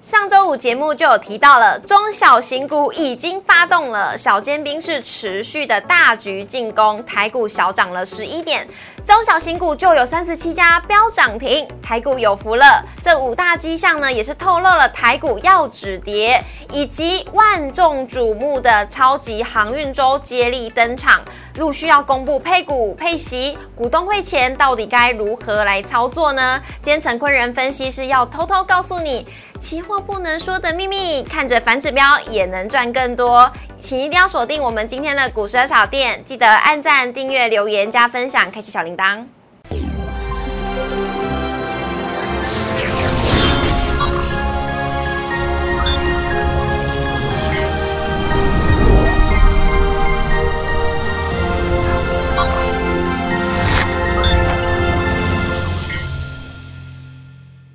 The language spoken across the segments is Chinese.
上周五节目就有提到了，中小型股已经发动了，小尖兵是持续的大局进攻，台股小涨了十一点，中小型股就有三十七家飙涨停，台股有福了。这五大迹象呢，也是透露了台股要止跌，以及万众瞩目的超级航运周接力登场。陆续要公布配股配息，股东会前到底该如何来操作呢？今天陈坤仁分析师要偷偷告诉你，期货不能说的秘密，看着反指标也能赚更多，请一定要锁定我们今天的股市小店，记得按赞、订阅、留言、加分享，开启小铃铛。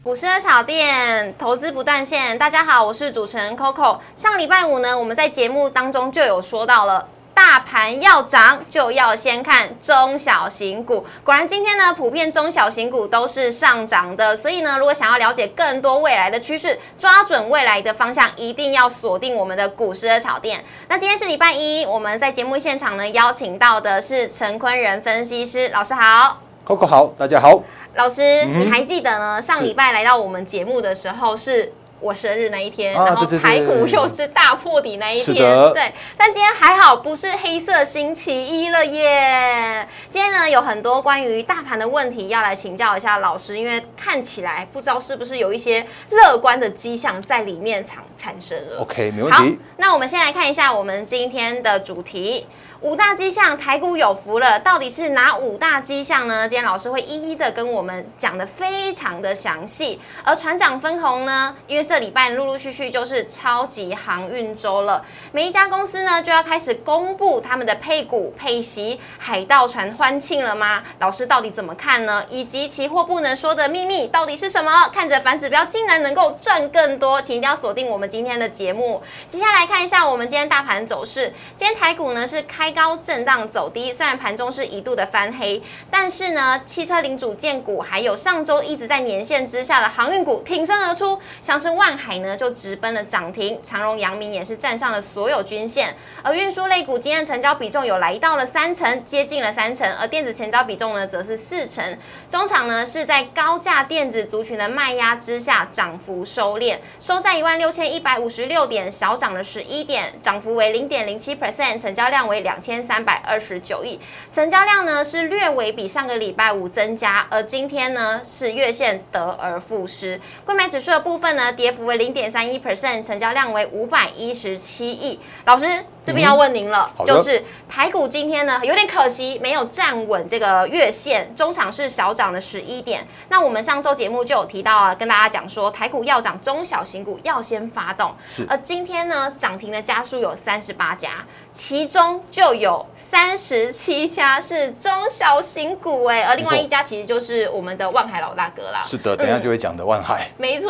股市的炒店，投资不断线。大家好，我是主持人 Coco。上礼拜五呢，我们在节目当中就有说到了，大盘要涨就要先看中小型股。果然今天呢，普遍中小型股都是上涨的。所以呢，如果想要了解更多未来的趋势，抓准未来的方向，一定要锁定我们的股市的炒店。那今天是礼拜一，我们在节目现场呢，邀请到的是陈坤仁分析师老师好，Coco 好，大家好。老师，你还记得呢？上礼拜来到我们节目的时候，是我生日那一天，然后台股又是大破底那一天。对，但今天还好，不是黑色星期一了耶。今天呢，有很多关于大盘的问题要来请教一下老师，因为看起来不知道是不是有一些乐观的迹象在里面产产生了。OK，没问题。那我们先来看一下我们今天的主题。五大迹象，台股有福了，到底是哪五大迹象呢？今天老师会一一的跟我们讲的非常的详细。而船长分红呢，因为这礼拜陆陆续续就是超级航运周了，每一家公司呢就要开始公布他们的配股配息。海盗船欢庆了吗？老师到底怎么看呢？以及期货不能说的秘密到底是什么？看着反指标竟然能够赚更多，请一定要锁定我们今天的节目。接下来看一下我们今天大盘走势，今天台股呢是开。高震荡走低，虽然盘中是一度的翻黑，但是呢，汽车零组件股还有上周一直在年线之下的航运股挺身而出，像是万海呢就直奔了涨停，长荣、阳明也是站上了所有均线，而运输类股今天成交比重有来到了三成，接近了三成，而电子成交比重呢则是四成，中场呢是在高价电子族群的卖压之下涨幅收敛，收在一万六千一百五十六点，小涨了十一点，涨幅为零点零七 percent，成交量为两。两千三百二十九亿，成交量呢是略微比上个礼拜五增加，而今天呢是月线得而复失。购买指数的部分呢，跌幅为零点三一 percent，成交量为五百一十七亿。老师。这边要问您了，就是台股今天呢有点可惜，没有站稳这个月线，中场是小涨了十一点。那我们上周节目就有提到啊，跟大家讲说台股要涨，中小型股要先发动。是。而今天呢，涨停的家数有三十八家，其中就有三十七家是中小型股哎，而另外一家其实就是我们的万海老大哥啦。是的，等一下就会讲的万海。没错，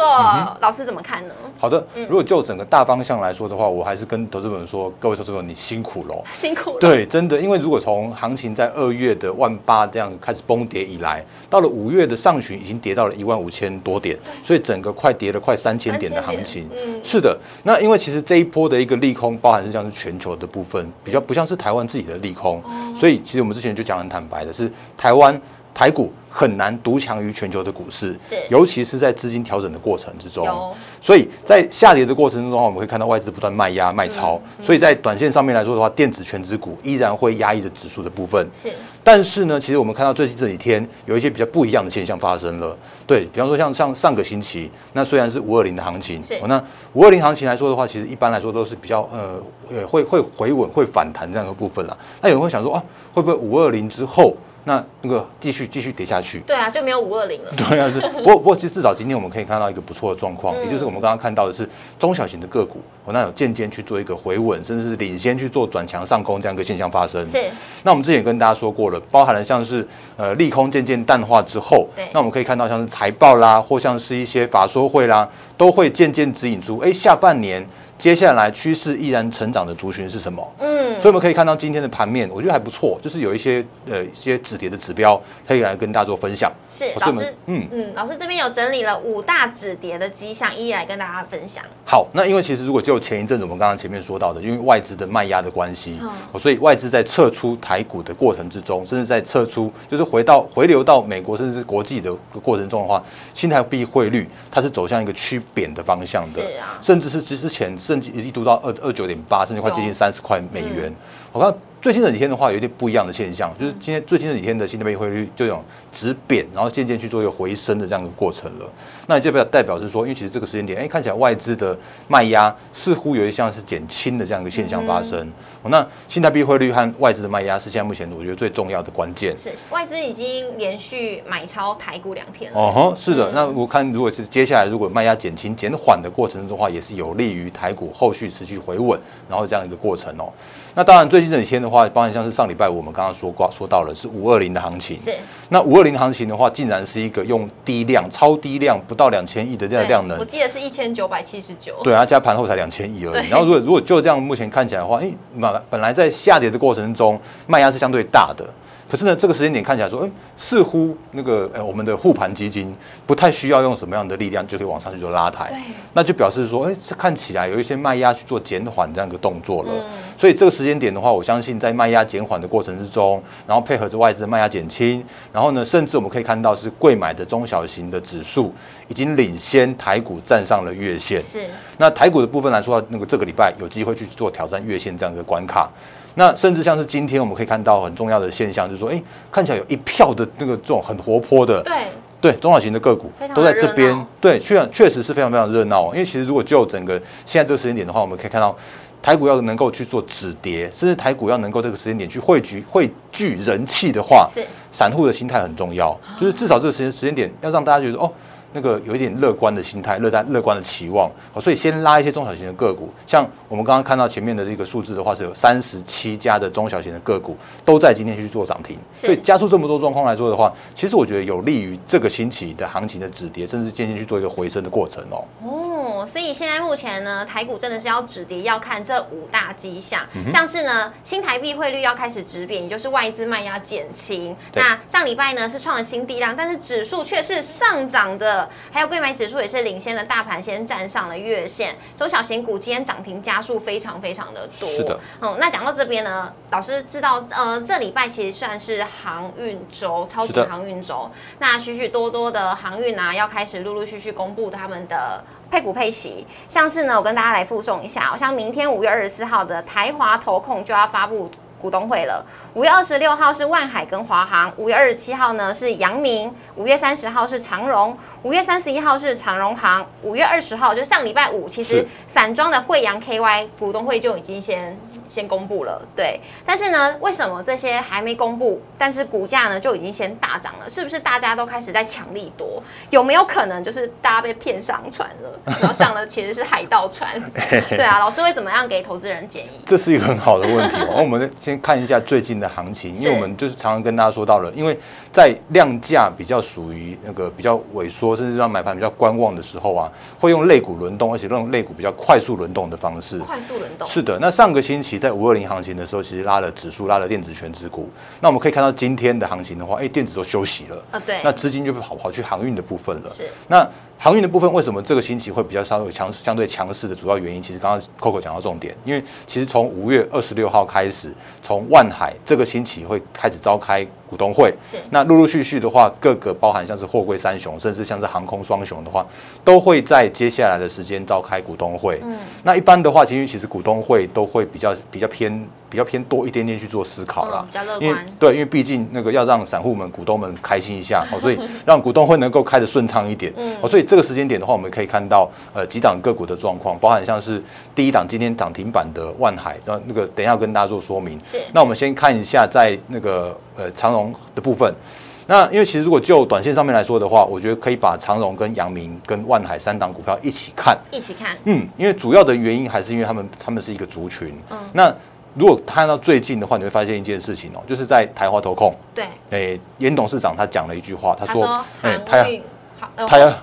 老师怎么看呢？好的，如果就整个大方向来说的话，我还是跟投资者说，各位。这个你辛苦喽，辛苦。对，真的，因为如果从行情在二月的万八这样开始崩跌以来，到了五月的上旬已经跌到了一万五千多点，所以整个快跌了快三千点的行情。嗯，是的。那因为其实这一波的一个利空，包含是像是全球的部分，比较不像是台湾自己的利空，所以其实我们之前就讲很坦白的是，台湾台股很难独强于全球的股市，是，尤其是在资金调整的过程之中。所以在下跌的过程中的话，我们会看到外资不断卖压卖超，所以在短线上面来说的话，电子全指股依然会压抑着指数的部分。是，但是呢，其实我们看到最近这几天有一些比较不一样的现象发生了。对比方说，像像上个星期，那虽然是五二零的行情，是，那五二零行情来说的话，其实一般来说都是比较呃呃会会回稳会反弹这样的部分啦。那有人会想说啊，会不会五二零之后？那那个继续继续跌下去，对啊，就没有五二零了。对啊，是不过不过，其实至少今天我们可以看到一个不错的状况，也就是我们刚刚看到的是中小型的个股，我那有渐渐去做一个回稳，甚至是领先去做转强上攻这样一个现象发生。是。那我们之前也跟大家说过了，包含了像是呃利空渐渐淡化之后，对。那我们可以看到像是财报啦，或像是一些法说会啦，都会渐渐指引出，哎，下半年。接下来趋势依然成长的族群是什么？嗯，所以我们可以看到今天的盘面，我觉得还不错，就是有一些呃一些止跌的指标可以来跟大家做分享。是老师，嗯嗯，老师这边有整理了五大止跌的迹象，一一来跟大家分享。好，那因为其实如果就前一阵子我们刚刚前面说到的，因为外资的卖压的关系，嗯哦所以外资在撤出台股的过程之中，甚至在撤出就是回到回流到美国甚至是国际的过程中的话，新台币汇率它是走向一个趋贬的方向的，是啊甚至是之之前甚至一度到二二九点八，甚至快接近三十块美元。我看最近这几天的话，有一点不一样的现象，就是今天最近这几天的新台币汇率就有种止贬，然后渐渐去做一个回升的这样一个过程了。那也就代表代表是说，因为其实这个时间点，哎，看起来外资的卖压似乎有一项是减轻的这样一个现象发生。哦，那新台币汇率和外资的卖压是现在目前我觉得最重要的关键。是外资已经连续买超台股两天了。哦吼，是的嗯。那我看，如果是接下来如果卖压减轻、减缓的过程中的话，也是有利于台股后续持续回稳，然后这样一个过程哦。那当然，最近这几天的话，包含像是上礼拜五我们刚刚说过说到了是五二零的行情，是那五二零行情的话，竟然是一个用低量、超低量，不到两千亿的这样的量能我，记得是一千九百七十九。对，它加盘后才两千亿而已。然后如果如果就这样目前看起来的话，因为本本来在下跌的过程中，卖压是相对大的。可是呢，这个时间点看起来说，哎，似乎那个呃，我们的护盘基金不太需要用什么样的力量就可以往上去做拉抬对，那就表示说，哎，这看起来有一些卖压去做减缓这样一个动作了。嗯所以这个时间点的话，我相信在卖压减缓的过程之中，然后配合着外资的卖压减轻，然后呢，甚至我们可以看到是贵买的中小型的指数已经领先台股站上了月线。是那台股的部分来说，那个这个礼拜有机会去做挑战月线这样一个关卡。那甚至像是今天我们可以看到很重要的现象，就是说，哎，看起来有一票的那个这种很活泼的，对，对中小型的个股都在这边，对，确确实是非常非常热闹哦。因为其实如果就整个现在这个时间点的话，我们可以看到。台股要能够去做止跌，甚至台股要能够这个时间点去汇聚汇聚人气的话，是散户的心态很重要，就是至少这个时间时间点要让大家觉得哦，那个有一点乐观的心态，乐观乐观的期望，哦所以先拉一些中小型的个股，像我们刚刚看到前面的这个数字的话，是有三十七家的中小型的个股都在今天去做涨停，所以加速这么多状况来说的话，其实我觉得有利于这个星期的行情的止跌，甚至渐渐去做一个回升的过程哦。哦，所以现在目前呢，台股真的是要止跌，要看这五大迹象，嗯像是呢，新台币汇率要开始止贬，也就是外资卖压减轻。那上礼拜呢是创了新低量，但是指数却是上涨的，还有贵买指数也是领先的大盘，先站上了月线。中小型股今天涨停加速非常非常的多。是的，嗯，那讲到这边呢，老师知道，呃，这礼拜其实算是航运周，超级航运周。那许许多多的航运啊，要开始陆陆续续公布他们的配股配息，像是呢，我跟大家来附送一下，好像明天五月二十四号的台华投控就要发布。股东会了，五月二十六号是万海跟华航，五月二十七号呢是阳明，五月三十号是长荣，五月三十一号是长荣航，五月二十号就上礼拜五，其实散装的惠阳 KY 股东会就已经先先公布了，对。但是呢，为什么这些还没公布，但是股价呢就已经先大涨了？是不是大家都开始在抢利多？有没有可能就是大家被骗上船了，然后上了 其实是海盗船？对啊，老师会怎么样给投资人建议？这是一个很好的问题哦。我们先看一下最近的行情，因为我们就是常常跟大家说到了，因为在量价比较属于那个比较萎缩，甚至让买盘比较观望的时候啊，会用类股轮动，而且用类股比较快速轮动的方式。快速轮动是的，那上个星期在五二零行情的时候，其实拉了指数，拉了电子全指股。那我们可以看到今天的行情的话，哎，电子都休息了，啊，对，那资金就跑跑去航运的部分了。是那航运的部分为什么这个星期会比较稍微强相对强势的主要原因，其实刚刚 Coco 讲到重点，因为其实从五月二十六号开始，从万海这个星期会开始召开股东会，是。那陆陆续续的话，各个包含像是货柜三雄，甚至像是航空双雄的话，都会在接下来的时间召开股东会。嗯，那一般的话，其实其实股东会都会比较比较偏比较偏多一点点去做思考啦。嗯，比较乐观。对，因为毕竟那个要让散户们、股东们开心一下，哦，所以 让股东会能够开得顺畅一点。嗯。哦，所以这个时间点的话，我们可以看到呃几档个股的状况，包含像是第一档今天涨停板的万海，那那个等一下跟大家做说明。是。那我们先看一下在那个呃长荣的部分。那因为其实如果就短线上面来说的话，我觉得可以把长荣跟阳明跟万海三档股票一起看。一起看，嗯，因为主要的原因还是因为他们他们是一个族群。嗯那如果看到最近的话，你会发现一件事情哦，就是在台华投控，对，诶，严董事长他讲了一句话，他说哎，他要他要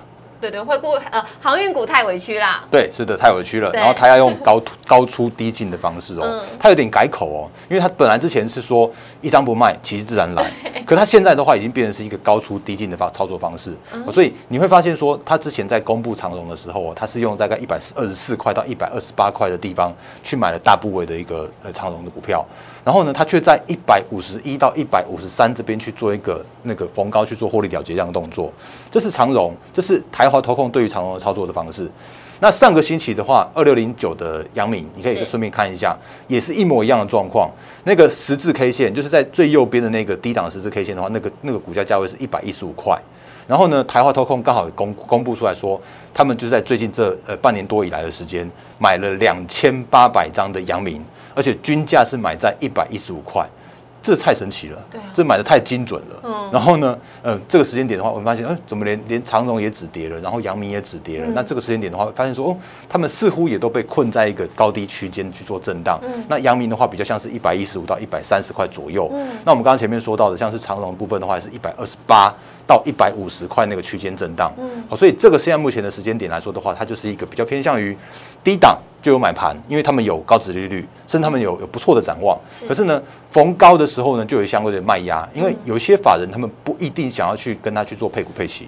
对对，会过呃航运股太委屈啦。对，是的，太委屈了。然后他要用高高出低进的方式哦嗯，他有点改口哦，因为他本来之前是说一张不卖，其实自然来，可他现在的话已经变成是一个高出低进的方操作方式，所以你会发现说，他之前在公布长荣的时候哦，他是用大概一百二十四块到一百二十八块的地方去买了大部位的一个呃长荣的股票，然后呢，他却在一百五十一到一百五十三这边去做一个那个逢高去做获利了结这样的动作，这是长荣，这是台华投控对于长荣的操作的方式。那上个星期的话，二六零九的阳明，你可以是顺便看一下，也是一模一样的状况。那个十字 K 线，就是在最右边的那个低档十字 K 线的话，那个那个股价价位是一百一十五块。然后呢，台华投控刚好公公布出来说，他们就在最近这呃半年多以来的时间，买了两千八百张的阳明，而且均价是买在一百一十五块。这太神奇了，这买的太精准了。嗯然后呢，呃，这个时间点的话，我们发现，哎，怎么连连长荣也止跌了，然后阳明也止跌了？嗯那这个时间点的话，发现说，哦，他们似乎也都被困在一个高低区间去做震荡。嗯那阳明的话，比较像是一百一十五到一百三十块左右。嗯那我们刚刚前面说到的，像是长荣部分的话，是一百二十八到一百五十块那个区间震荡。嗯好，所以这个现在目前的时间点来说的话，它就是一个比较偏向于低档就有买盘，因为他们有高值利率，甚至他们有有不错的展望。可是呢，逢高的时候呢，就有相对的卖压，因为有一些法人他们不一定想要去跟他去做配股配息，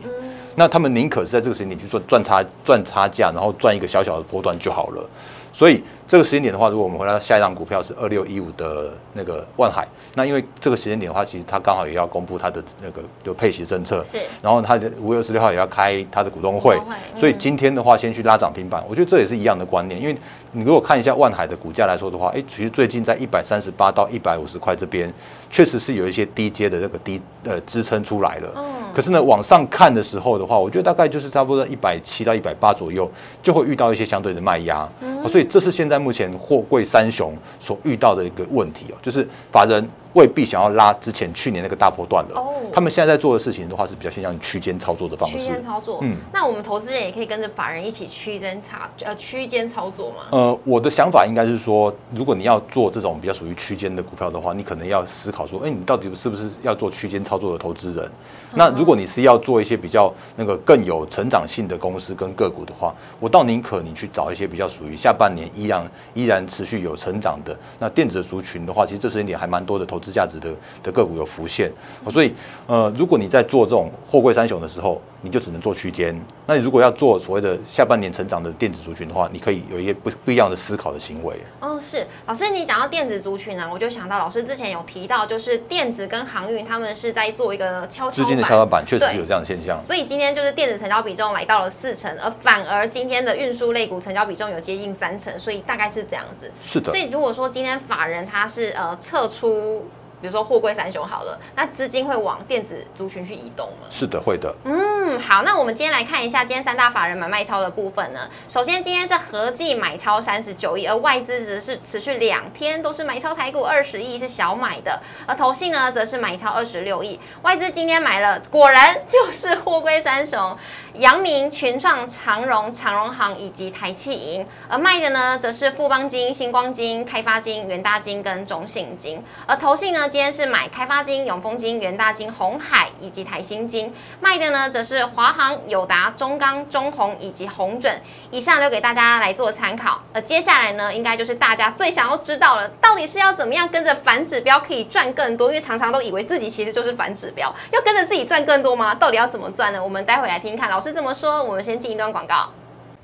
那他们宁可是在这个时间点去做赚差赚差价，然后赚一个小小的波段就好了。所以这个时间点的话，如果我们回到下一张股票是二六一五的那个万海，那因为这个时间点的话，其实它刚好也要公布它的那个就配息政策，是。然后它的五月二十六号也要开它的股东会所以今天的话先去拉涨停板，我觉得这也是一样的观念，因为你如果看一下万海的股价来说的话，哎，其实最近在一百三十八到一百五十块这边，确实是有一些低阶的这个低呃支撑出来了。嗯可是呢，往上看的时候的话，我觉得大概就是差不多一百七到一百八左右，就会遇到一些相对的卖压。所以这是现在目前货柜三雄所遇到的一个问题哦，就是法人未必想要拉之前去年那个大波段的。哦他们现在在做的事情的话，是比较偏向于区间操作的方式区。间操作。嗯那我们投资人也可以跟着法人一起区间差呃区间操作吗？呃，我的想法应该是说，如果你要做这种比较属于区间的股票的话，你可能要思考说，哎，你到底是不是要做区间操作的投资人？那如果你是要做一些比较那个更有成长性的公司跟个股的话，我倒宁可你去找一些比较属于下半年依然依然持续有成长的那电子的族群的话，其实这时间点还蛮多的投资价值的的个股有浮现。哦所以呃，如果你在做这种货柜三雄的时候，你就只能做区间。那你如果要做所谓的下半年成长的电子族群的话，你可以有一些不不一样的思考的行为。哦，是老师，你讲到电子族群呢、我就想到老师之前有提到，就是电子跟航运他们是在做一个跷跷资金的板跷跷板确实是有这样的现象。所以今天就是电子成交比重来到了四成，而反而今天的运输类股成交比重有接近三成，所以大概是这样子。是的所，以如果说今天法人他是呃撤出，比如说货柜三雄好了，那资金会往电子族群去移动吗？是的，会的。嗯，好，那我们今天来看一下今天三大法人买卖超的部分呢。首先，今天是合计买超三十九亿，而外资只是持续两天都是买超台股二十亿，是小买的。而投信呢，则是买超二十六亿。外资今天买了，果然就是货柜三雄，阳明、群创、长荣、长荣行以及台气银。而卖的呢，则是富邦金、星光金、开发金、元大金跟中信金。而投信呢，今天是买开发金、永丰金、元大金、红海以及台新金。卖的呢，则是华航、友达、中钢、中红以及红准。以上留给大家来做参考。而接下来呢，应该就是大家最想要知道了，到底是要怎么样跟着反指标可以赚更多？因为常常都以为自己其实就是反指标，要跟着自己赚更多吗？到底要怎么赚呢？我们待会来听听看老师是这么说。我们先进一段广告。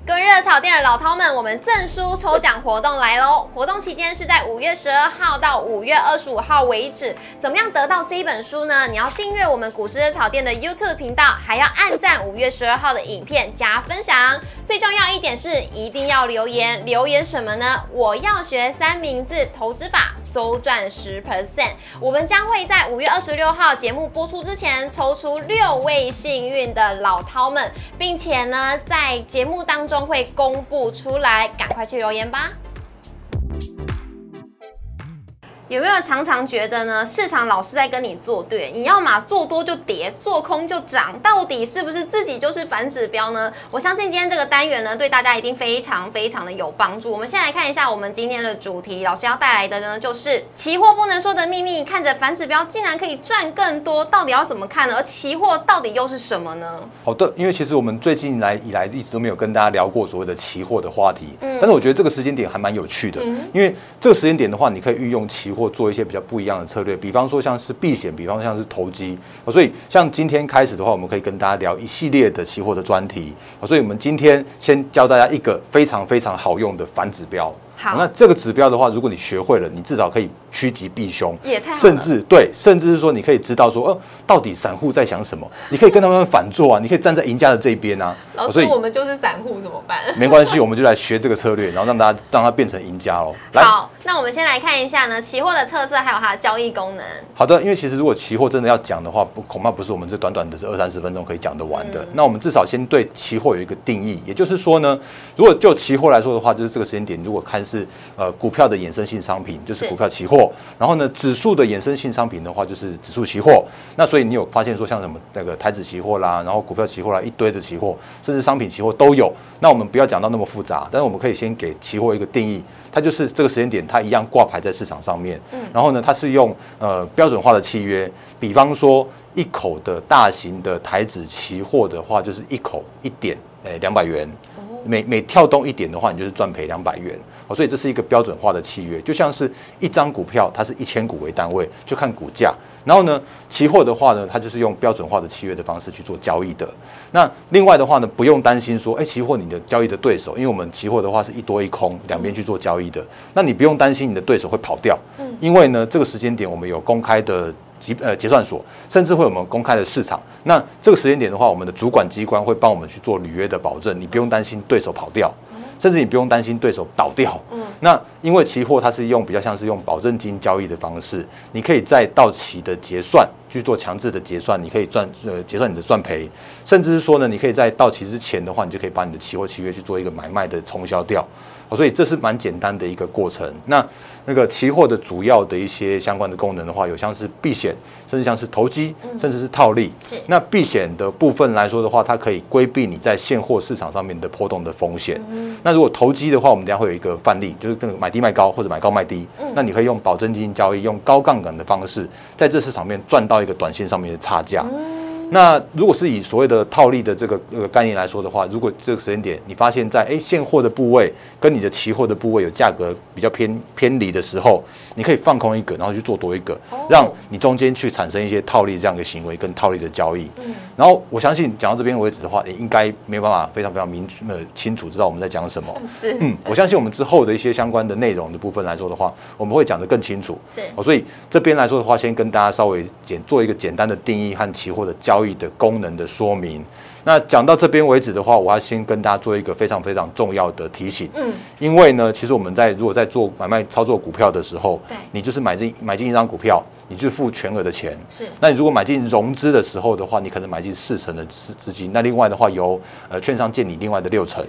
各位热炒店的老饕们，我们证书抽奖活动来喽！活动期间是在五月十二号到五月二十五号为止。怎么样得到这一本书呢？你要订阅我们股市热炒店的 YouTube 频道，还要按赞五月十二号的影片加分享。最重要一点是一定要留言，留言什么呢？我要学三明治投资法。周赚十 percent，我们将会在五月二十六号节目播出之前抽出六位幸运的老饕们，并且呢，在节目当中会公布出来，赶快去留言吧。有没有常常觉得呢？市场老是在跟你作对，你要嘛做多就跌，做空就涨，到底是不是自己就是反指标呢？我相信今天这个单元呢，对大家一定非常非常的有帮助。我们先来看一下我们今天的主题，老师要带来的呢，就是期货不能说的秘密。看着反指标竟然可以赚更多，到底要怎么看呢？而期货到底又是什么呢？好的，因为其实我们最近来以来一直都没有跟大家聊过所谓的期货的话题，嗯，但是我觉得这个时间点还蛮有趣的，因为这个时间点的话，你可以运用期货或做一些比较不一样的策略，比方说像是避险，比方像是投机，所以像今天开始的话，我们可以跟大家聊一系列的期货的专题，所以我们今天先教大家一个非常非常好用的反指标。好，那这个指标的话，如果你学会了，你至少可以趋吉避凶，也太甚至对，甚至是说你可以知道说，哦，到底散户在想什么，你可以跟他们反做啊，你可以站在赢家的这一边啊。老师，我们就是散户怎么办？没关系，我们就来学这个策略，然后让大家让他变成赢家喽。好，那我们先来看一下呢，期货的特色还有它的交易功能。好的，因为其实如果期货真的要讲的话，不恐怕不是我们这短短的这二三十分钟可以讲得完的。那我们至少先对期货有一个定义，也就是说呢，如果就期货来说的话，就是这个时间点，如果看是呃。股票的衍生性商品就是股票期货，然后呢，指数的衍生性商品的话就是指数期货。那所以你有发现说像什么那个台指期货啦，然后股票期货啦，一堆的期货，甚至商品期货都有。那我们不要讲到那么复杂，但是我们可以先给期货一个定义，它就是这个时间点它一样挂牌在市场上面。嗯，然后呢，它是用呃标准化的契约，比方说一口的大型的台指期货的话，就是一口一点，诶两百元。每每跳动一点的话，你就是赚赔两百元。所以这是一个标准化的契约，就像是一张股票，它是一千股为单位，就看股价。然后呢，期货的话呢，它就是用标准化的契约的方式去做交易的。那另外的话呢，不用担心说，哎，期货你的交易的对手，因为我们期货的话是一多一空，两边去做交易的，那你不用担心你的对手会跑掉。嗯，因为呢，这个时间点我们有公开的结呃结算所，甚至会有我们公开的市场。那这个时间点的话，我们的主管机关会帮我们去做履约的保证，你不用担心对手跑掉。甚至你不用担心对手倒掉，嗯，那因为期货它是用比较像是用保证金交易的方式，你可以在到期的结算去做强制的结算，你可以赚呃结算你的赚赔，甚至是说呢，你可以在到期之前的话，你就可以把你的期货契约去做一个买卖的冲销掉，所以这是蛮简单的一个过程。那那个期货的主要的一些相关的功能的话，有像是避险，甚至像是投机，甚至是套利。是。那避险的部分来说的话，它可以规避你在现货市场上面的波动的风险。嗯。那如果投机的话，我们等下会有一个范例，就是跟买低卖高或者买高卖低。嗯。那你可以用保证金交易，用高杠杆的方式，在这市场面赚到一个短线上面的差价。那如果是以所谓的套利的这个呃概念来说的话，如果这个时间点你发现，在哎现货的部位跟你的期货的部位有价格比较偏偏离的时候，你可以放空一个，然后去做多一个，让你中间去产生一些套利这样的行为跟套利的交易。嗯，然后我相信讲到这边为止的话，你应该没有办法非常非常明呃清楚知道我们在讲什么。是，嗯，我相信我们之后的一些相关的内容的部分来说的话，我们会讲得更清楚。是，所以这边来说的话，先跟大家稍微简做一个简单的定义和期货的交易的功能的说明。那讲到这边为止的话，我要先跟大家做一个非常非常重要的提醒。嗯，因为呢，其实我们在如果在做买卖操作股票的时候，对，你就是买进买进一张股票，你就付全额的钱。是，那你如果买进融资的时候的话，你可能买进四成的资资金，那另外的话由呃券商借你另外的六成。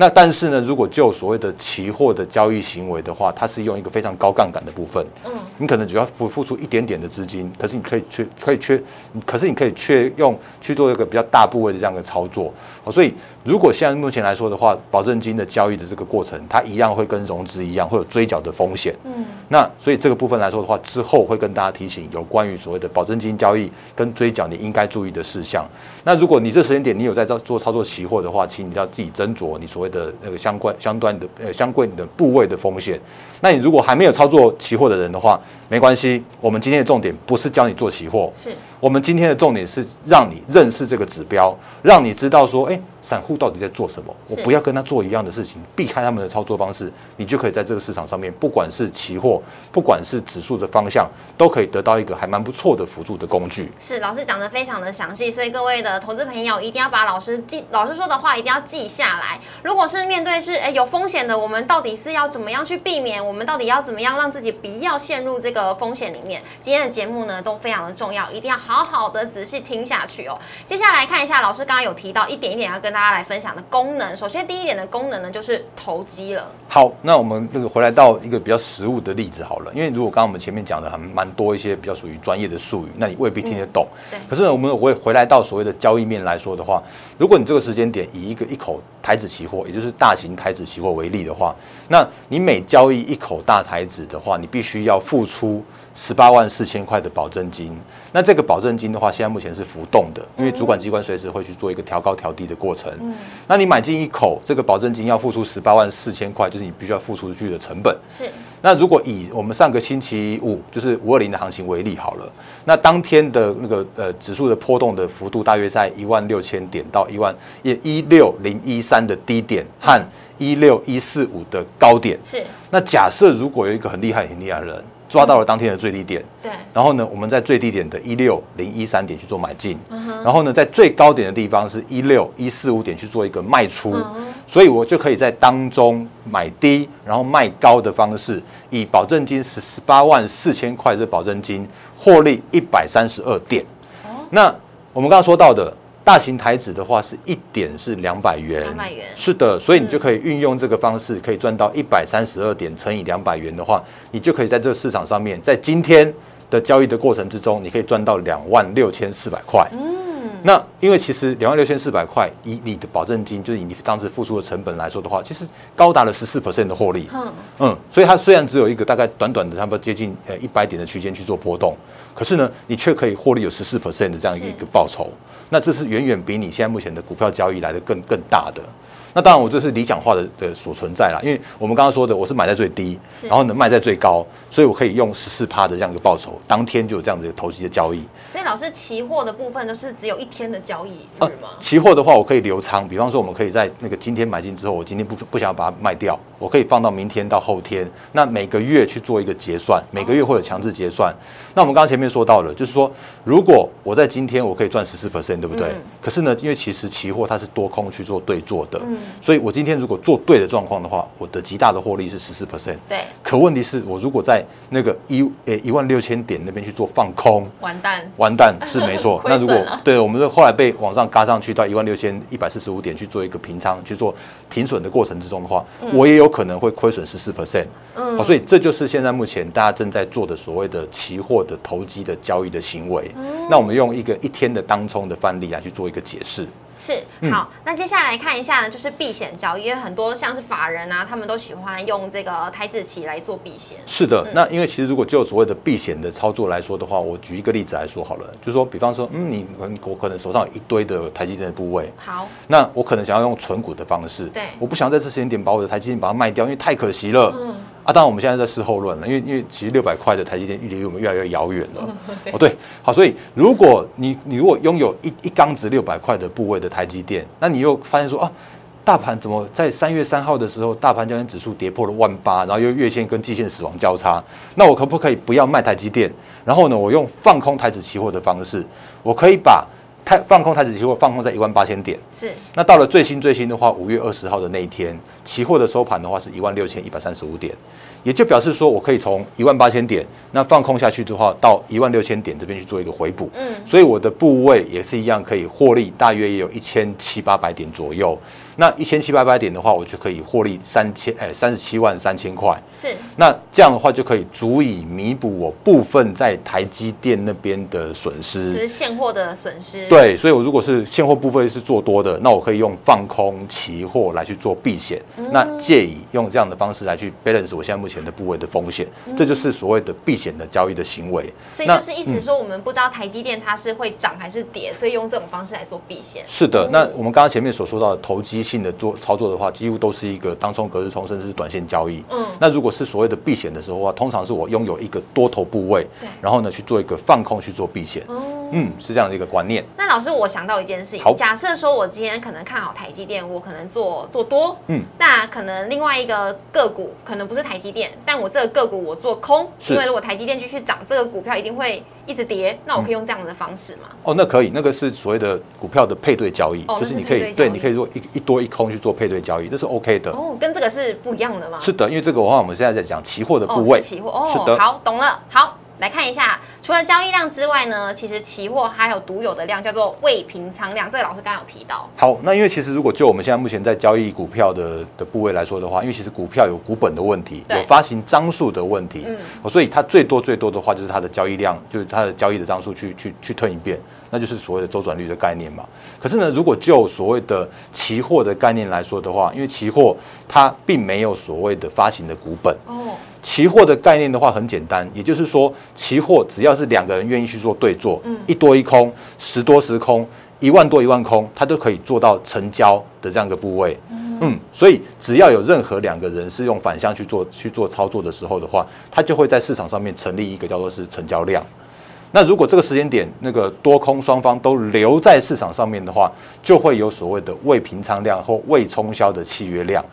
那但是呢，如果就所谓的期货的交易行为的话，它是用一个非常高杠杆的部分。嗯，你可能只要付付出一点点的资金，可是你可以去可以去，可是你可以却用去做一个比较大部位的这样的操作。好，所以如果现在目前来说的话，保证金的交易的这个过程，它一样会跟融资一样会有追缴的风险。嗯，那所以这个部分来说的话，之后会跟大家提醒有关于所谓的保证金交易跟追缴你应该注意的事项。那如果你这时间点你有在做做操作期货的话，请你要自己斟酌你所谓。的那个相关相关的呃相关的部位的风险，那你如果还没有操作期货的人的话，没关系。我们今天的重点不是教你做期货，是我们今天的重点是让你认识这个指标，让你知道说，哎。散户到底在做什么？我不要跟他做一样的事情，避开他们的操作方式，你就可以在这个市场上面，不管是期货，不管是指数的方向，都可以得到一个还蛮不错的辅助的工具。是老师讲的非常的详细，所以各位的投资朋友一定要把老师记老师说的话一定要记下来。如果是面对是哎有风险的，我们到底是要怎么样去避免？我们到底要怎么样让自己不要陷入这个风险里面？今天的节目呢都非常的重要，一定要好好的仔细听下去哦。接下来看一下，老师刚刚有提到一点一点要跟大家来分享的功能。首先第一点的功能呢，就是投机了。好，那我们这个回来到一个比较实物的例子好了，因为如果刚刚我们前面讲的还蛮多一些比较属于专业的术语，那你未必听得懂。对。可是呢，我们会回来到所谓的交易面来说的话，如果你这个时间点以一个一口台子期货，也就是大型台子期货为例的话，那你每交易一口大台子的话，你必须要付出。十八万四千块的保证金，那这个保证金的话，现在目前是浮动的，因为主管机关随时会去做一个调高调低的过程。嗯，那你买进一口，这个保证金要付出十八万四千块，就是你必须要付出去的成本。是。那如果以我们上个星期五就是五二零的行情为例好了，那当天的那个呃指数的波动的幅度大约在一万六千点到一万一一六零一三的低点和一六一四五的高点。是。那假设如果有一个很厉害很厉害的人。抓到了当天的最低点，对，然后呢，我们在最低点的一六零一三点去做买进，然后呢，在最高点的地方是一六一四五点去做一个卖出，所以我就可以在当中买低，然后卖高的方式，以保证金十十八万四千块的保证金获利一百三十二点。那我们刚刚说到的。大型台子的话是一点是两百元，两百元是的，所以你就可以运用这个方式，可以赚到一百三十二点乘以两百元的话，你就可以在这个市场上面，在今天的交易的过程之中，你可以赚到两万六千四百块。嗯，那因为其实两万六千四百块，以你的保证金，就是以你当时付出的成本来说的话，其实高达了十四 percent 的获利。嗯嗯，所以它虽然只有一个大概短短的差不多接近呃一百点的区间去做波动，可是呢，你却可以获利有十四 percent 的这样一个报酬。那这是远远比你现在目前的股票交易来的更更大的。那当然，我这是理想化的的所存在啦，因为我们刚刚说的，我是买在最低，然后呢卖在最高，所以我可以用十四趴的这样一个报酬，当天就有这样子的投机的交易。所以老师，期货的部分都是只有一天的交易日吗？期货的话，我可以留仓，比方说我们可以在那个今天买进之后，我今天不不想要把它卖掉，我可以放到明天到后天，那每个月去做一个结算，每个月会有强制结算。那我们刚刚前面说到了，就是说如果我在今天我可以赚十四 percent，对不对？可是呢，因为其实期货它是多空去做对做的。所以，我今天如果做对的状况的话，我的极大的获利是十四 percent。对。可问题是我如果在那个一诶一万六千点那边去做放空，完蛋。完蛋是没错。那如果对，我们后来被往上嘎上去到一万六千一百四十五点去做一个平仓去做停损的过程之中的话，我也有可能会亏损十四 percent。嗯。好，所以这就是现在目前大家正在做的所谓的期货的投机的交易的行为。那我们用一个一天的当冲的范例来去做一个解释。是好，那接下来看一下呢，就是避险交易，因为很多像是法人啊，他们都喜欢用这个台子期来做避险。是的，那因为其实如果就所谓的避险的操作来说的话，我举一个例子来说好了，就是说，比方说，嗯，你我可能手上有一堆的台积电的部位，好，那我可能想要用存股的方式，对，我不想在这时间点把我的台积电把它卖掉，因为太可惜了。嗯。啊，当然我们现在在事后论了，因为因为其实六百块的台积电距离我们越来越遥远了。哦，对，好，所以如果你你如果拥有一一缸子六百块的部位的台积电，那你又发现说啊，大盘怎么在三月三号的时候，大盘交易指数跌破了万八，然后又月线跟季线死亡交叉，那我可不可以不要卖台积电？然后呢，我用放空台子期货的方式，我可以把。太放空台子期货放空在一万八千点，是。那到了最新最新的话，五月二十号的那一天，期货的收盘的话是一万六千一百三十五点，也就表示说我可以从一万八千点那放空下去的话，到一万六千点这边去做一个回补。嗯。所以我的部位也是一样，可以获利大约也有一千七八百点左右。那一千七百百点的话，我就可以获利三千，哎，三十七万三千块。是。那这样的话就可以足以弥补我部分在台积电那边的损失，就是现货的损失。对，所以我如果是现货部分是做多的，那我可以用放空期货来去做避险，那借以用这样的方式来去 balance 我现在目前的部位的风险，这就是所谓的避险的交易的行为。所以就是意思说，我们不知道台积电它是会涨还是跌，所以用这种方式来做避险。是的，那我们刚刚前面所说到的投机。性的做操作的话，几乎都是一个当冲、隔日冲，甚至是短线交易。嗯，那如果是所谓的避险的时候啊，通常是我拥有一个多头部位，对，然后呢去做一个放空去做避险。嗯，是这样的一个观念。那老师，我想到一件事情，假设说我今天可能看好台积电，我可能做做多，嗯，那可能另外一个个股可能不是台积电，但我这个个股我做空，因为如果台积电继续涨，这个股票一定会。一直跌，那我可以用这样的方式吗？哦，那可以，那个是所谓的股票的配对交易，就是你可以对，你可以做一一多一空去做配对交易，那是 OK 的。哦，跟这个是不一样的吗？是的，因为这个的话，我们现在在讲期货的部位，期货哦，是的。好，懂了。好，来看一下，除了交易量之外呢，其实期货还有独有的量，叫做未平仓量。这个老师刚刚有提到。好，那因为其实如果就我们现在目前在交易股票的的部位来说的话，因为其实股票有股本的问题，有发行张数的问题，嗯，所以它最多最多的话就是它的交易量，就是它的交易的张数去去去吞一遍，那就是所谓的周转率的概念嘛。可是呢，如果就所谓的期货的概念来说的话，因为期货它并没有所谓的发行的股本哦。期货的概念的话很简单，也就是说，期货只要是两个人愿意去做对做，嗯，一多一空，十多十空，一万多一万空，它都可以做到成交的这样一个部位，嗯，所以只要有任何两个人是用反向去做去做操作的时候的话，它就会在市场上面成立一个叫做是成交量。那如果这个时间点那个多空双方都留在市场上面的话，就会有所谓的未平仓量或未冲销的契约量。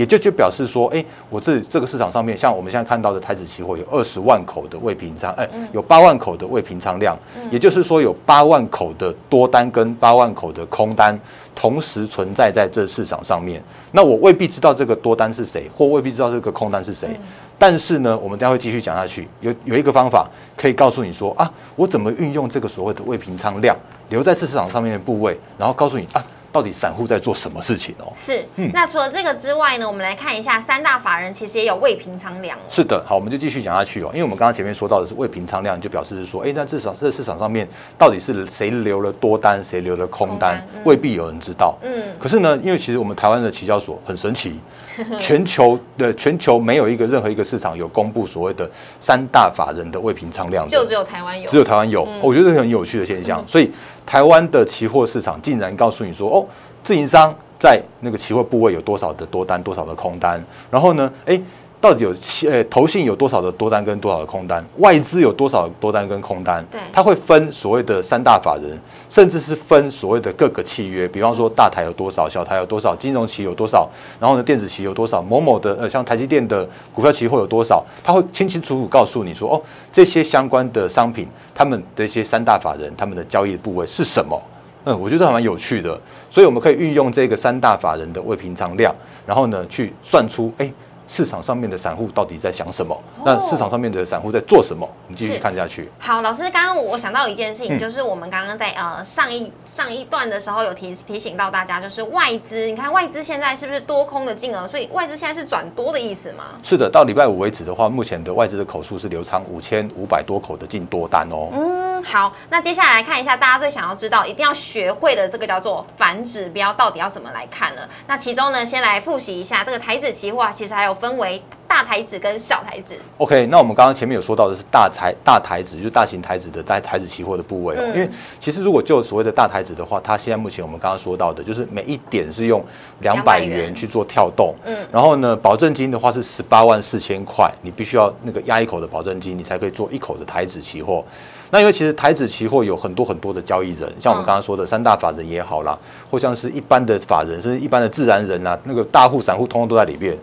也就就表示说，哎，我这这个市场上面，像我们现在看到的台子期货有二十万口的未平仓，哎，有八万口的未平仓量，也就是说有八万口的多单跟八万口的空单同时存在在这市场上面。那我未必知道这个多单是谁，或未必知道这个空单是谁，但是呢，我们待会继续讲下去，有有一个方法可以告诉你说啊，我怎么运用这个所谓的未平仓量留在市场上面的部位，然后告诉你啊。到底散户在做什么事情哦？是，那除了这个之外呢，我们来看一下三大法人其实也有未平仓量。是的，好，我们就继续讲下去哦。因为我们刚刚前面说到的是未平仓量，就表示是说，哎，那至少这市场上面到底是谁留了多单，谁留了空单，未必有人知道。嗯。可是呢，因为其实我们台湾的期交所很神奇，全球的全球没有一个任何一个市场有公布所谓的三大法人的未平仓量，就只有台湾有，只有台湾有。我觉得是很有趣的现象，所以。台湾的期货市场竟然告诉你说，哦，自营商在那个期货部位有多少的多单，多少的空单，然后呢，哎，到底有期呃投信有多少的多单跟多少的空单，外资有多少多单跟空单？对，它会分所谓的三大法人，甚至是分所谓的各个契约，比方说大台有多少，小台有多少，金融期有多少，然后呢，电子期有多少，某某的呃像台积电的股票期货有多少，它会清清楚楚告诉你说，哦，这些相关的商品。他们的一些三大法人，他们的交易部位是什么？嗯，我觉得还蛮有趣的，所以我们可以运用这个三大法人的未平仓量，然后呢，去算出哎。市场上面的散户到底在想什么？那市场上面的散户在做什么？我们继续看下去。好，老师，刚刚我想到一件事情，就是我们刚刚在呃上一上一段的时候有提提醒到大家，就是外资，你看外资现在是不是多空的金额？所以外资现在是转多的意思吗？是的，到礼拜五为止的话，目前的外资的口数是流仓五千五百多口的净多单哦。嗯，好，那接下来看一下大家最想要知道、一定要学会的这个叫做反指标，到底要怎么来看呢？那其中呢，先来复习一下这个台指期货，其实还有分为。大台子跟小台子，OK，那我们刚刚前面有说到的是大台大台子，就是大型台子的大台子期货的部位哦。因为其实如果就所谓的大台子的话，它现在目前我们刚刚说到的，就是每一点是用两百元去做跳动，嗯，然后呢，保证金的话是十八万四千块，你必须要那个压一口的保证金，你才可以做一口的台子期货。那因为其实台子期货有很多很多的交易人，像我们刚刚说的三大法人也好啦，或像是一般的法人，甚至一般的自然人啊，那个大户散户通通都在里面。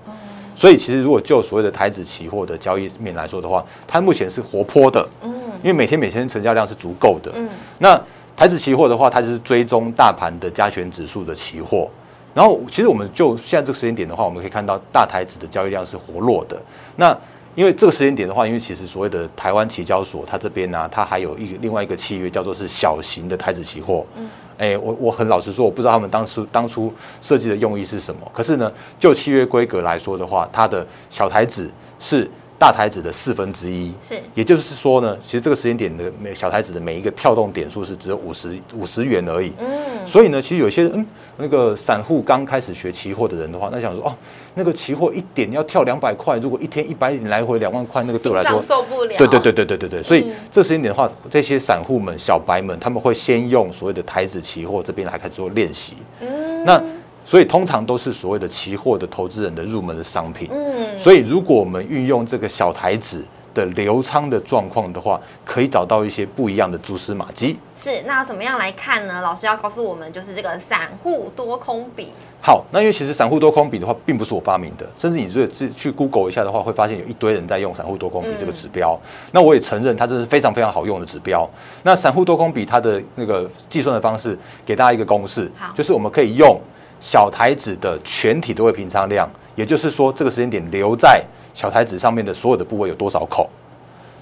所以其实如果就所谓的台子期货的交易面来说的话，它目前是活泼的，嗯，因为每天每天成交量是足够的，嗯，那台子期货的话，它就是追踪大盘的加权指数的期货，然后其实我们就现在这个时间点的话，我们可以看到大台子的交易量是活络的，那因为这个时间点的话，因为其实所谓的台湾期交所它这边呢，它还有一个另外一个契约叫做是小型的台子期货，嗯。哎，我我很老实说，我不知道他们当初当初设计的用意是什么。可是呢，就契约规格来说的话，它的小台子是大台子的四分之一，是，也就是说呢，其实这个时间点的每小台子的每一个跳动点数是只有五十五十元而已。嗯，所以呢，其实有些嗯。那个散户刚开始学期货的人的话，那想说哦，那个期货一点要跳两百块，如果一天一百点来回两万块，那个对我来说受不了。对对对对对对对，所以这时间点的话，这些散户们、小白们，他们会先用所谓的台子期货这边来开始做练习。嗯，那所以通常都是所谓的期货的投资人的入门的商品。嗯，所以如果我们运用这个小台子。的流仓的状况的话，可以找到一些不一样的蛛丝马迹。是，那怎么样来看呢？老师要告诉我们，就是这个散户多空比。好，那因为其实散户多空比的话，并不是我发明的，甚至你如果去去 Google 一下的话，会发现有一堆人在用散户多空比这个指标。那我也承认，它真是非常非常好用的指标。那散户多空比它的那个计算的方式，给大家一个公式，就是我们可以用小台子的全体都会平仓量，也就是说这个时间点留在。小台子上面的所有的部位有多少口？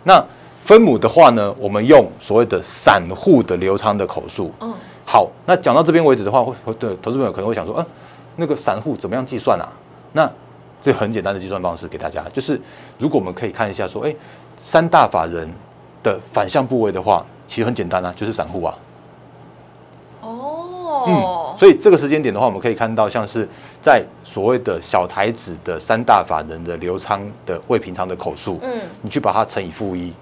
那分母的话呢，我们用所谓的散户的流仓的口数。嗯，好，那讲到这边为止的话，会会对投资朋友可能会想说，嗯、那个散户怎么样计算啊？那这很简单的计算方式给大家，就是如果我们可以看一下说，哎、三大法人的反向部位的话，其实很简单啊，就是散户啊。哦，所以这个时间点的话，我们可以看到，像是在所谓的小台子的三大法人的流仓的未平仓的口数，嗯，你去把它乘以负一，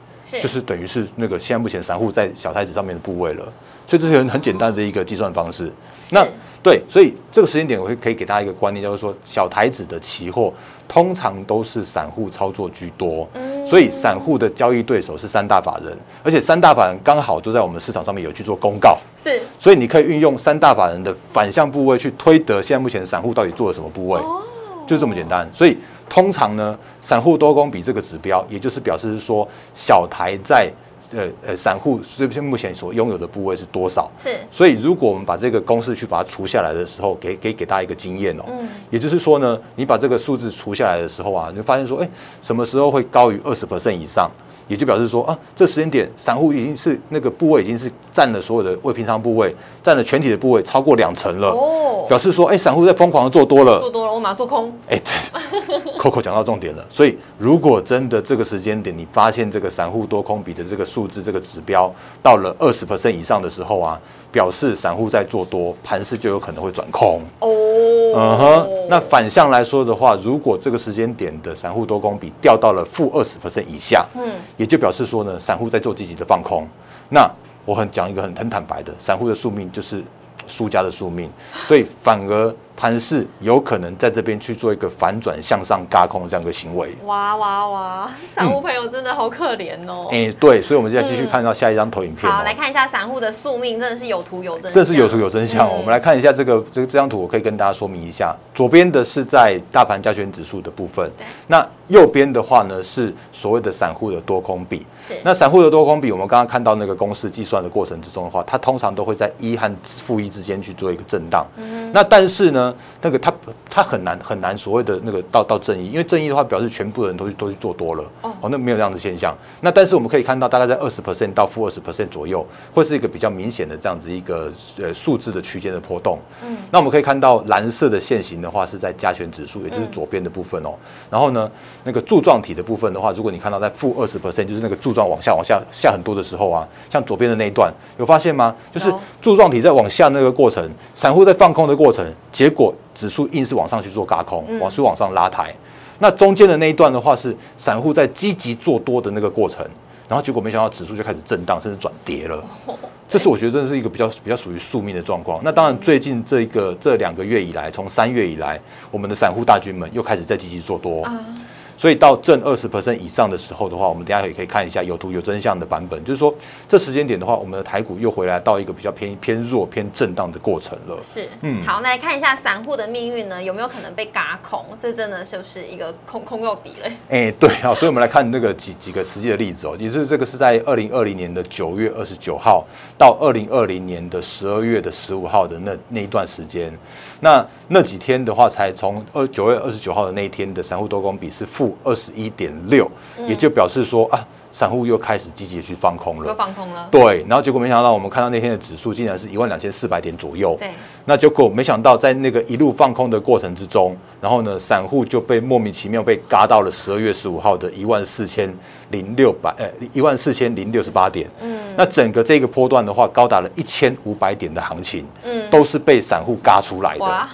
就是等于是那个现在目前散户在小台子上面的部位了。所以这是很很简单的一个计算方式。那对，所以这个时间点我会可以给大家一个观念，就是说小台子的期货通常都是散户操作居多，嗯。所以散户的交易对手是三大法人，而且三大法人刚好都在我们市场上面有去做公告，是。所以你可以运用三大法人的反向部位去推得现在目前散户到底做了什么部位，哦。就这么简单。所以通常呢，散户多空比这个指标，也就是表示说小台在呃呃散户这边目前所拥有的部位是多少。是所以，如果我们把这个公式去把它除下来的时候，给给给大家一个经验哦，嗯也就是说呢，你把这个数字除下来的时候啊，你就发现说，哎，什么时候会高于二十 percent 以上，也就表示说啊，这时间点散户已经是那个部位已经是占了所有的未平仓部位，占了全体的部位超过两成了，哦，表示说，哎，散户在疯狂的做多了，做多了，我马上做空，哎，对，Coco 讲到重点了。所以，如果真的这个时间点，你发现这个散户多空比的这个数字、这个指标到了二十 percent 以上的时候啊，表示散户在做多，盘势就有可能会转空。哦，嗯哼，那反向来说的话，如果这个时间点的散户多空比掉到了负二十 percent 以下，嗯，也就表示说呢，散户在做积极的放空。那我很讲一个很很坦白的，散户的宿命就是输家的宿命，所以反而盘势有可能在这边去做一个反转向上嘎空这样一个行为。哇哇哇，散户朋友真的好可怜哦。哎、对，所以我们现在继续看到下一张投影片、哦。好，来看一下散户的宿命，真的是有图有真相，这是有图有真相、哦。嗯我们来看一下这个这个这张图，我可以跟大家说明一下。左边的是在大盘加权指数的部分对，那右边的话呢是所谓的散户的多空比。是那散户的多空比，我们刚刚看到那个公式计算的过程之中的话，它通常都会在一和负一之间去做一个震荡。嗯那但是呢，那个他他很难很难所谓的那个到到正义，因为正义的话表示全部人都去都去做多了。哦哦，那没有这样的现象。那但是我们可以看到，大概在二十 percent 到负二十 percent 左右，会是一个比较明显的这样子一个呃数字的区间的波动。嗯那我们可以看到蓝色的线型的话是在加权指数，也就是左边的部分哦。然后呢，那个柱状体的部分的话，如果你看到在负二十 percent，就是那个柱状往下往下下很多的时候啊，像左边的那一段，有发现吗？就是柱状体在往下那个过程，散户在放空的过程，结果指数硬是往上去做嘎空，往是往上拉抬。那中间的那一段的话是散户在积极做多的那个过程，然后结果没想到指数就开始震荡，甚至转跌了。这是我觉得真的是一个比较比较属于宿命的状况。那当然，最近这一个这两个月以来，从三月以来，我们的散户大军们又开始在积极做多。啊，所以到正二十 percent 以上的时候的话，我们等一下也可以看一下有图有真相的版本，就是说这时间点的话，我们的台股又回来到一个比较偏偏弱、偏震荡的过程了。是，嗯好，那来看一下散户的命运呢，有没有可能被嘎空？这真的就是一个空空又比了。哎、对啊，所以我们来看那个几几个实际的例子哦，也就是这个是在二零二零年的九月二十九号到二零二零年的十二月的十五号的那那一段时间，那那几天的话，才从二九月二十九号的那一天的散户多空比是负二十一点六，也就表示说啊，散户又开始积极去放空又了。放空了，对，然后结果没想到，我们看到那天的指数竟然是一万两千四百点左右。对，那结果没想到，在那个一路放空的过程之中，然后呢，散户就被莫名其妙被嘎到了十二月十五号的一万四千零六百呃一万四千零六十八点。嗯，那整个这个波段的话，高达了一千五百点的行情，嗯，都是被散户嘎出来的。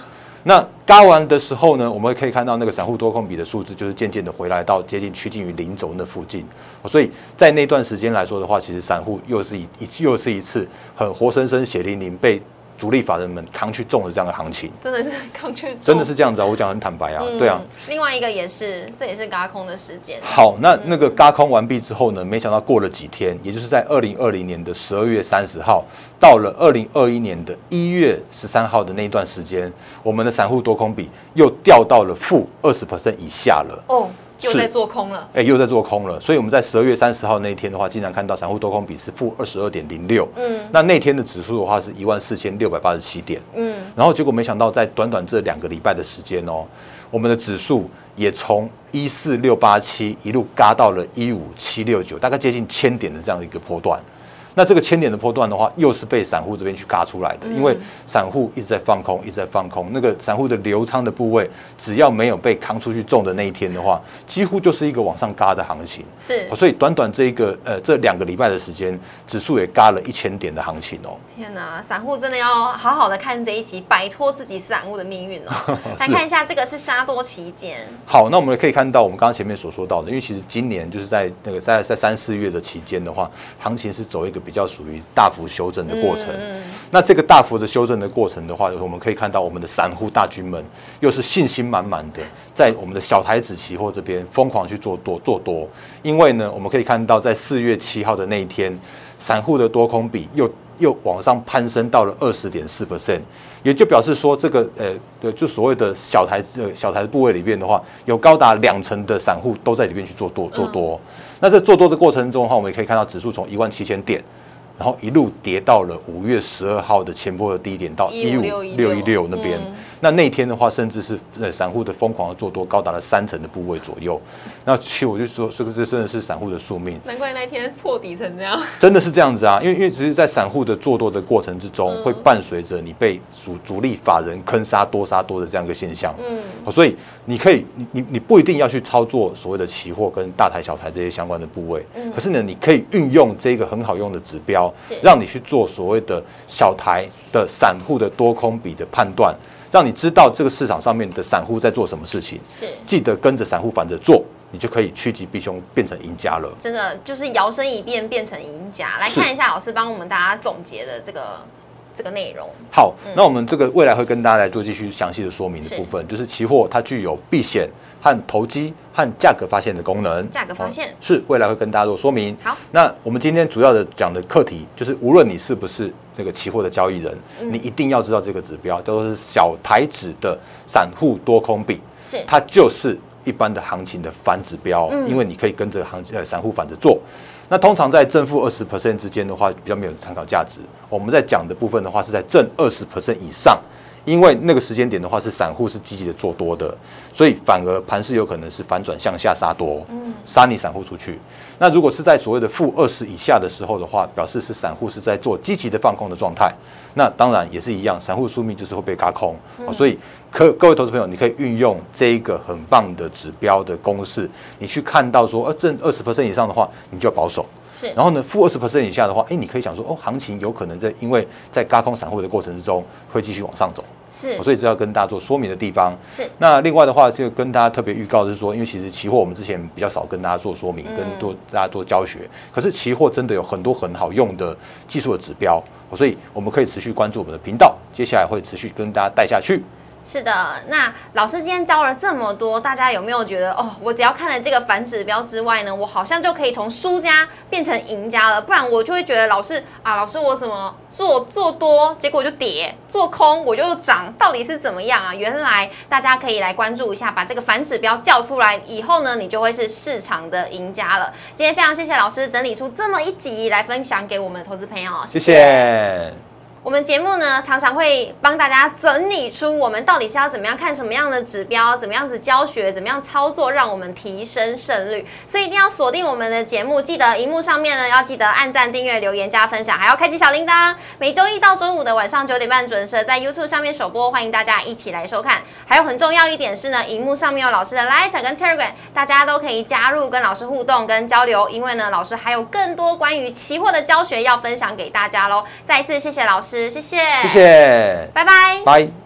那嘎完的时候呢，我们可以看到那个散户多空比的数字，就是渐渐的回来到接近趋近于零轴那附近。所以在那段时间来说的话，其实散户又是一又是一次很活生生血淋淋被主力法人们扛去中了这样的行情，真的是扛去，真的是这样子啊！我讲很坦白啊，嗯对啊。。另外一个也是，这也是嘎空的时间。好，那那个嘎空完毕之后呢，没想到过了几天，也就是在二零二零年的十二月三十号，到了二零二一年的一月十三号的那一段时间，我们的散户多空比又掉到了负二十 percent 以下了。哦，又是。在做空了。哎、又在做空了，所以我们在十二月三十号那一天的话，经常看到散户多空比是负二十二点零六，嗯。那那天的指数的话是一万四千六百八十七点，嗯，然后结果没想到在短短这两个礼拜的时间哦，我们的指数也从一四六八七一路嘎到了一五七六九，大概接近千点的这样的一个波段。那这个千点的波段的话，又是被散户这边去嘎出来的，因为散户一直在放空，一直在放空。那个散户的流仓的部位，只要没有被扛出去中的那一天的话，几乎就是一个往上嘎的行情。是，所以短短这一个呃这两个礼拜的时间，指数也嘎了一千点的行情哦。天哪，散户真的要好好的看这一集，摆脱自己散户的命运哦。来看一下，这个是杀多期间。好，那我们可以看到，我们刚刚前面所说到的，因为其实今年就是在那个在在三四月的期间的话，行情是走一个。比较属于大幅修正的过程，那这个大幅的修正的过程的话，我们可以看到我们的散户大军们又是信心满满的，在我们的小台子期货这边疯狂去做多做多，因为呢，我们可以看到在四月七号的那一天，散户的多空比又又往上攀升到了二十点四。percent，也就表示说这个呃，对，就所谓的小台子小台的部位里面的话，有高达两成的散户都在里面去做多做多。那在做多的过程中的话，我们也可以看到指数从一万七千点，然后一路跌到了五月十二号的前波的低点，到一五六一六那边。那那天的话，甚至是呃散户的疯狂的做多，高达了三成的部位左右。那其实我就说，这个这真的是散户的宿命。难怪那天破底成这样。真的是这样子啊，因为因为只是在散户的做多的过程之中，会伴随着你被主主力法人坑杀多杀多的这样一个现象。嗯，所以你可以，你你你不一定要去操作所谓的期货跟大台小台这些相关的部位。嗯。可是呢，你可以运用这个很好用的指标，让你去做所谓的小台的散户的多空比的判断。让你知道这个市场上面的散户在做什么事情，是记得跟着散户反着做，你就可以趋吉避凶，变成赢家了。真的就是摇身一变变成赢家。来看一下老师帮我们大家总结的这个这个内容。好，那我们这个未来会跟大家来做继续详细的说明的部分，就是期货它具有避险和投机和价格发现的功能。价格发现是未来会跟大家做说明。好，那我们今天主要的讲的课题就是，无论你是不是。那个期货的交易人，你一定要知道这个指标，叫做是小台指的散户多空比，是它就是一般的行情的反指标，因为你可以跟着行呃散户反着做。那通常在正负二十 percent 之间的话，比较没有参考价值。我们在讲的部分的话，是在正二十 percent 以上。因为那个时间点的话，是散户是积极的做多的，所以反而盘势有可能是反转向下杀多，杀你散户出去。那如果是在所谓的负二十以下的时候的话，表示是散户是在做积极的放空的状态。那当然也是一样，散户宿命就是会被嘎空。所以，各各位投资朋友，你可以运用这一个很棒的指标的公式，你去看到说，呃，正二十 percent 以上的话，你就要保守。然后呢，负二十 percent 以下的话，哎，你可以想说，哦，行情有可能在因为在高空散户的过程之中，会继续往上走。是，所以这要跟大家做说明的地方。是。那另外的话，就跟大家特别预告的是说，因为其实期货我们之前比较少跟大家做说明，跟多大家做教学。可是期货真的有很多很好用的技术的指标，所以我们可以持续关注我们的频道，接下来会持续跟大家带下去。是的，那老师今天教了这么多，大家有没有觉得哦？我只要看了这个反指标之外呢，我好像就可以从输家变成赢家了。不然我就会觉得老师啊，老师我怎么做做多，结果就跌；做空我就涨，到底是怎么样啊？原来大家可以来关注一下，把这个反指标叫出来以后呢，你就会是市场的赢家了。今天非常谢谢老师整理出这么一集来分享给我们的投资朋友，谢谢。我们节目呢，常常会帮大家整理出我们到底是要怎么样看什么样的指标，怎么样子教学，怎么样操作，让我们提升胜率。所以一定要锁定我们的节目，记得荧幕上面呢要记得按赞、订阅、留言、加分享，还要开启小铃铛。每周一到周五的晚上九点半准时在 YouTube 上面首播，欢迎大家一起来收看。还有很重要一点是呢，荧幕上面有老师的 Light 跟 Telegram，大家都可以加入跟老师互动跟交流，因为呢，老师还有更多关于期货的教学要分享给大家喽。再一次谢谢老师师。谢谢，谢谢，拜拜，拜。